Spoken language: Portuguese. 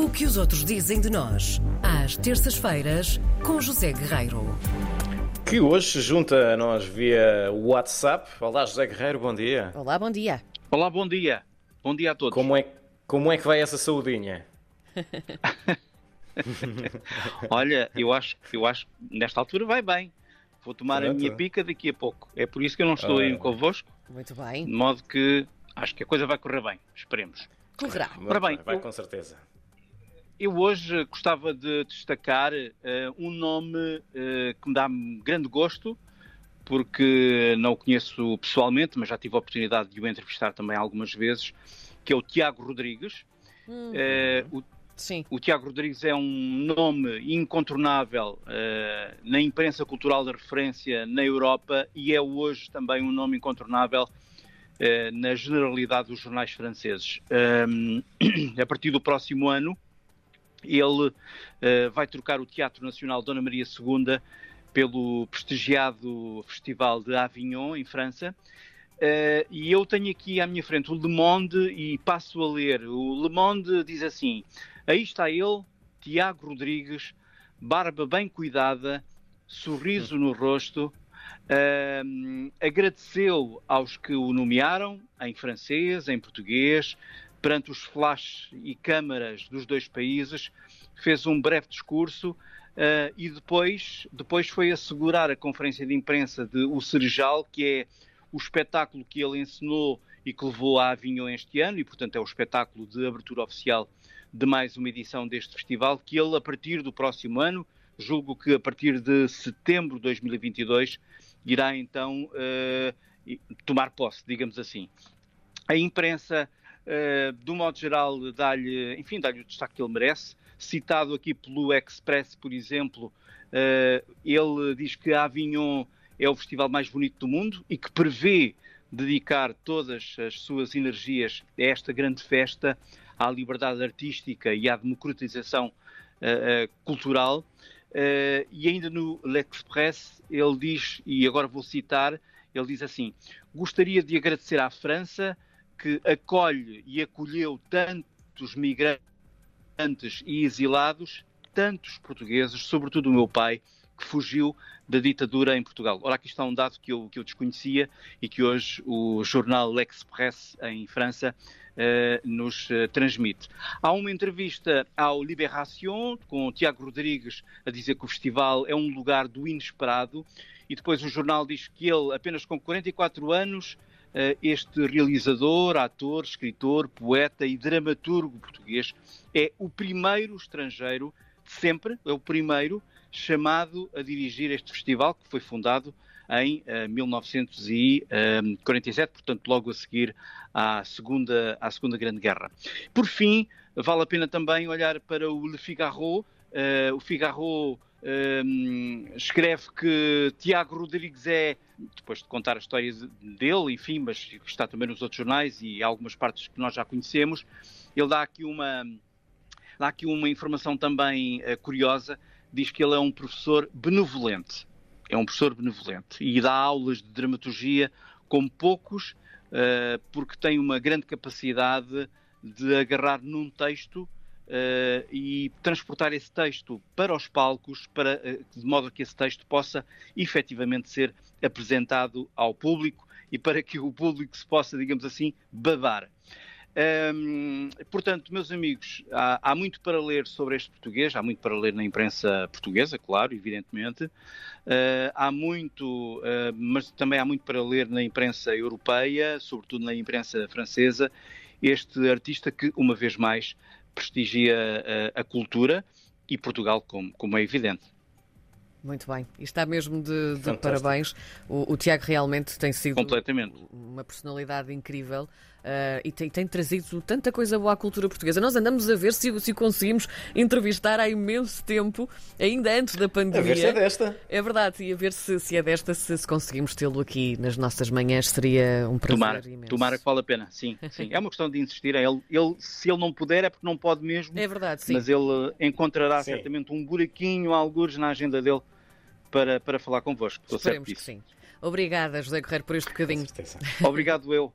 O que os outros dizem de nós, às terças-feiras, com José Guerreiro. Que hoje se junta a nós via WhatsApp. Olá, José Guerreiro, bom dia. Olá, bom dia. Olá, bom dia. Bom dia a todos. Como é, como é que vai essa saudinha? Olha, eu acho, eu acho que nesta altura vai bem. Vou tomar a Pronto. minha pica daqui a pouco. É por isso que eu não estou Ah. aí convosco, Muito de bem. modo que acho que a coisa vai correr bem. Esperemos. Correrá. Ora bem, vai eu- com certeza. Eu hoje gostava de destacar eh, um nome eh, que me dá grande gosto, porque não o conheço pessoalmente, mas já tive a oportunidade de o entrevistar também algumas vezes, que é o Tiago Rodrigues. Hum, Eh, o sim. O Tiago Rodrigues é um nome incontornável na imprensa cultural de referência na Europa e é hoje também um nome incontornável na generalidade dos jornais franceses. A partir do próximo ano, ele eh, vai trocar o Teatro Nacional Dona Maria II pelo prestigiado Festival de Avignon, em França. Eh, e eu tenho aqui à minha frente o Le Monde e passo a ler. O Le Monde diz assim: Aí está ele, Tiago Rodrigues, barba bem cuidada, sorriso no rosto. Ahm, agradeceu aos que o nomearam, em francês, em português, perante os flashes e câmaras dos dois países, fez um breve discurso ah, e depois, depois foi assegurar a conferência de imprensa de O Cerejal, que é o espetáculo que ele ensinou e que levou a Avignon este ano, e portanto é o espetáculo de abertura oficial de mais uma edição deste festival, que ele, a partir do próximo ano, julgo que a partir de setembro de 2022, irá então e- tomar posse, digamos assim. A imprensa, eh, do modo geral, dá-lhe, enfim, dá-lhe o destaque que ele merece. Citado aqui pelo Express, por exemplo, eh, ele diz que Avignon é o festival mais bonito do mundo e que prevê dedicar todas as suas energias a esta grande festa, à liberdade artística e à democratização eh, cultural. Eh, e ainda no L'Express ele diz, e agora vou citar, ele diz assim: gostaria de agradecer à França que acolhe e acolheu tantos migrantes e exilados, tantos portugueses, sobretudo o meu pai, que fugiu da ditadura em Portugal. Ora, aqui está um dado que eu, que eu desconhecia e que hoje o jornal L'Express em França eh, nos eh, transmite. Há uma entrevista ao Libération com o Tiago Rodrigues a dizer que o festival é um lugar do inesperado e depois o jornal diz que ele, apenas com 44 anos, este realizador, ator, escritor, poeta e dramaturgo português é o primeiro estrangeiro de sempre, é o primeiro chamado a dirigir este festival que foi fundado em eh, 1947, portanto logo a seguir à segunda, à segunda Grande Guerra. Por fim, vale a pena também olhar para o Le Figaro. Eh, o Figaro eh, escreve que Tiago Rodrigues é, depois de contar a história dele, enfim, mas que está também nos outros jornais e algumas partes que nós já conhecemos, ele dá aqui uma, dá aqui uma informação também eh, curiosa, diz que ele é um professor benevolente. É um professor benevolente e dá aulas de dramaturgia como poucos, eh, porque tem uma grande capacidade de agarrar num texto eh, e transportar esse texto para os palcos, para, eh, de modo que esse texto possa efetivamente ser apresentado ao público e para que o público se possa, digamos assim, babar. Hum, portanto, meus amigos, há, há muito para ler sobre este português, há muito para ler na imprensa portuguesa, claro, evidentemente. Uh, há muito, uh, mas também há muito para ler na imprensa europeia, sobretudo na imprensa francesa. Este artista que, uma vez mais, prestigia uh, a cultura e Portugal, como, como é evidente. Muito bem. E está mesmo de, de parabéns. O, o Tiago realmente tem sido Completamente. uma personalidade incrível ah, e tem, tem trazido tanta coisa boa à cultura portuguesa. Nós andamos a ver se, se o conseguimos entrevistar há imenso tempo, ainda antes da A pandemia. ver se é desta. É verdade, e a ver se, se é desta, se, se conseguimos tê-lo aqui nas nossas manhãs, seria um prazer Tomara, imenso. tomara que vale a pena, sim, sim. É uma questão de insistir. Ele, ele, se ele não puder, é porque não pode mesmo. É verdade, sim. mas ele encontrará Sim. certamente um buraquinho, algures na agenda dele para, para falar convosco. Estou certo Esperemos que disso. sim. Obrigada, José Correio, por este bocadinho. certeza. Obrigado eu.